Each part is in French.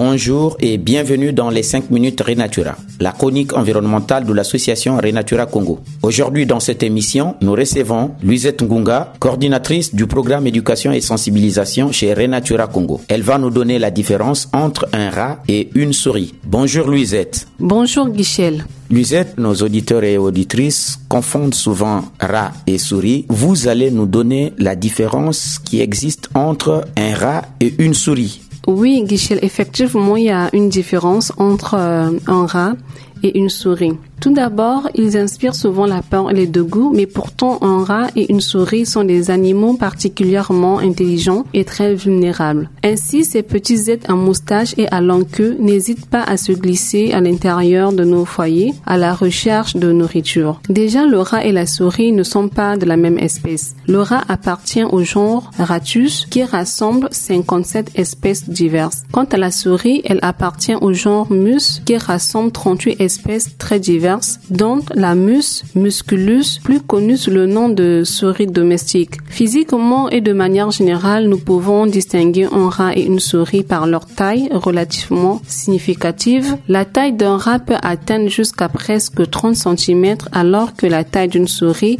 bonjour et bienvenue dans les 5 minutes Renatura, la chronique environnementale de l'association Renatura Congo. Aujourd'hui dans cette émission, nous recevons Luisette Ngunga, coordinatrice du programme éducation et sensibilisation chez Renatura Congo. Elle va nous donner la différence entre un rat et une souris. Bonjour Luisette. Bonjour Guichel. Luisette, nos auditeurs et auditrices confondent souvent rat et souris. Vous allez nous donner la différence qui existe entre un rat et une souris. Oui, Guichel, effectivement, il y a une différence entre euh, un rat et une souris. Tout d'abord, ils inspirent souvent la peur et les dégoûts, mais pourtant un rat et une souris sont des animaux particulièrement intelligents et très vulnérables. Ainsi, ces petits êtres à moustache et à longue queue n'hésitent pas à se glisser à l'intérieur de nos foyers à la recherche de nourriture. Déjà, le rat et la souris ne sont pas de la même espèce. Le rat appartient au genre Ratus qui rassemble 57 espèces diverses. Quant à la souris, elle appartient au genre Mus qui rassemble 38 espèces très diverses dont la mus musculus, plus connue sous le nom de souris domestique. Physiquement et de manière générale, nous pouvons distinguer un rat et une souris par leur taille relativement significative. La taille d'un rat peut atteindre jusqu'à presque 30 cm alors que la taille d'une souris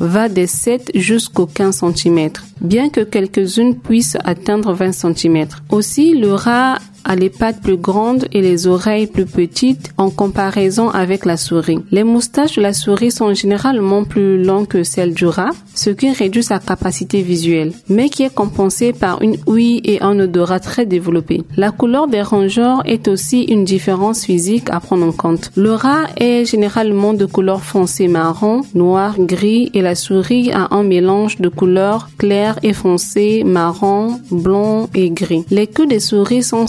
va des 7 jusqu'aux 15 cm, bien que quelques-unes puissent atteindre 20 cm. Aussi, le rat a les pattes plus grandes et les oreilles plus petites en comparaison avec la souris. Les moustaches de la souris sont généralement plus longues que celles du rat, ce qui réduit sa capacité visuelle, mais qui est compensée par une ouïe et un odorat très développé. La couleur des rongeurs est aussi une différence physique à prendre en compte. Le rat est généralement de couleur foncée marron, noir, gris et la souris a un mélange de couleurs claires et foncées, marron, blanc et gris. Les queues des souris sont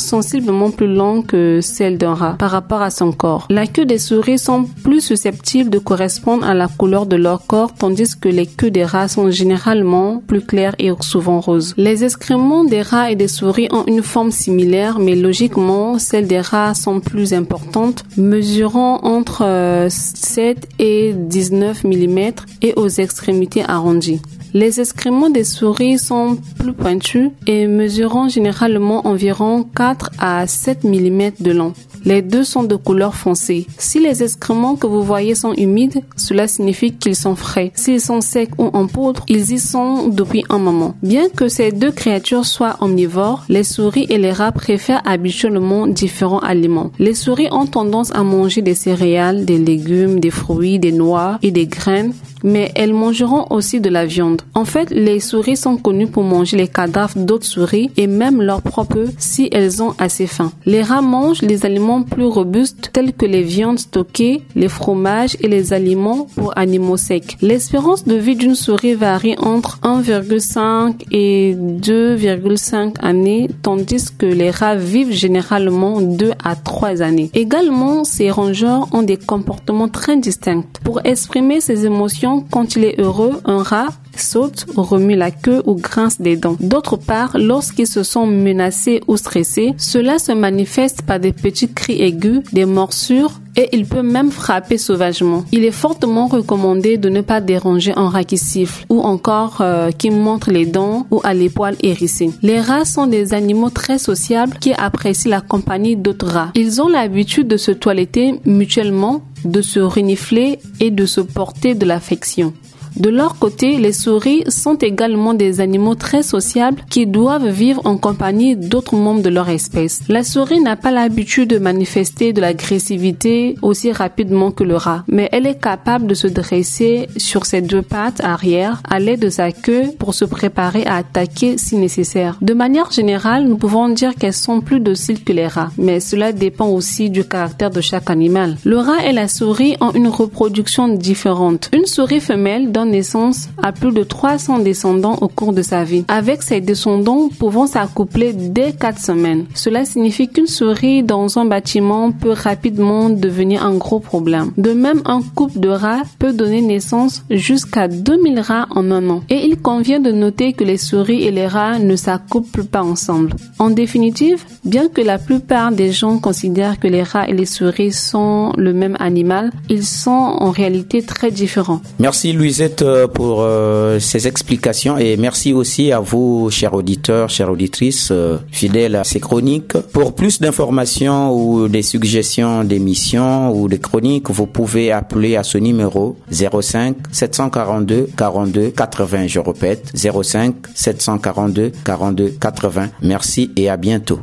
plus longues que celles d'un rat par rapport à son corps. La queue des souris sont plus susceptibles de correspondre à la couleur de leur corps tandis que les queues des rats sont généralement plus claires et souvent roses. Les excréments des rats et des souris ont une forme similaire mais logiquement celles des rats sont plus importantes mesurant entre 7 et 19 mm et aux extrémités arrondies. Les excréments des souris sont plus pointus et mesurant généralement environ 4 à 7 mm de long. Les deux sont de couleur foncée. Si les excréments que vous voyez sont humides, cela signifie qu'ils sont frais. S'ils sont secs ou en poudre, ils y sont depuis un moment. Bien que ces deux créatures soient omnivores, les souris et les rats préfèrent habituellement différents aliments. Les souris ont tendance à manger des céréales, des légumes, des fruits, des noix et des graines mais elles mangeront aussi de la viande. En fait, les souris sont connues pour manger les cadavres d'autres souris et même leurs propres si elles ont assez faim. Les rats mangent les aliments plus robustes tels que les viandes stockées, les fromages et les aliments pour animaux secs. L'espérance de vie d'une souris varie entre 1,5 et 2,5 années tandis que les rats vivent généralement 2 à 3 années. Également, ces rongeurs ont des comportements très distincts. Pour exprimer ces émotions, quand il est heureux, un rat saute, remue la queue ou grince des dents. D'autre part, lorsqu'ils se sont menacés ou stressés, cela se manifeste par des petits cris aigus, des morsures et il peut même frapper sauvagement. Il est fortement recommandé de ne pas déranger un rat qui siffle ou encore euh, qui montre les dents ou a les poils hérissés. Les rats sont des animaux très sociables qui apprécient la compagnie d'autres rats. Ils ont l'habitude de se toiletter mutuellement, de se renifler et de se porter de l'affection. De leur côté, les souris sont également des animaux très sociables qui doivent vivre en compagnie d'autres membres de leur espèce. La souris n'a pas l'habitude de manifester de l'agressivité aussi rapidement que le rat, mais elle est capable de se dresser sur ses deux pattes arrière à l'aide de sa queue pour se préparer à attaquer si nécessaire. De manière générale, nous pouvons dire qu'elles sont plus dociles que les rats, mais cela dépend aussi du caractère de chaque animal. Le rat et la souris ont une reproduction différente. Une souris femelle donne naissance à plus de 300 descendants au cours de sa vie. Avec ces descendants pouvant s'accoupler dès 4 semaines. Cela signifie qu'une souris dans un bâtiment peut rapidement devenir un gros problème. De même, un couple de rats peut donner naissance jusqu'à 2000 rats en un an. Et il convient de noter que les souris et les rats ne s'accouplent pas ensemble. En définitive, bien que la plupart des gens considèrent que les rats et les souris sont le même animal, ils sont en réalité très différents. Merci Louisette euh, pour euh, ces explications et merci aussi à vous, chers auditeurs, chères auditrices, euh, fidèles à ces chroniques. Pour plus d'informations ou des suggestions d'émissions ou de chroniques, vous pouvez appeler à ce numéro 05 742 42 80. Je répète, 05 742 42 80. Merci et à bientôt.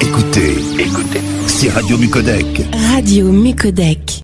Écoutez, écoutez, c'est Radio Mucodec. Radio Mucodec.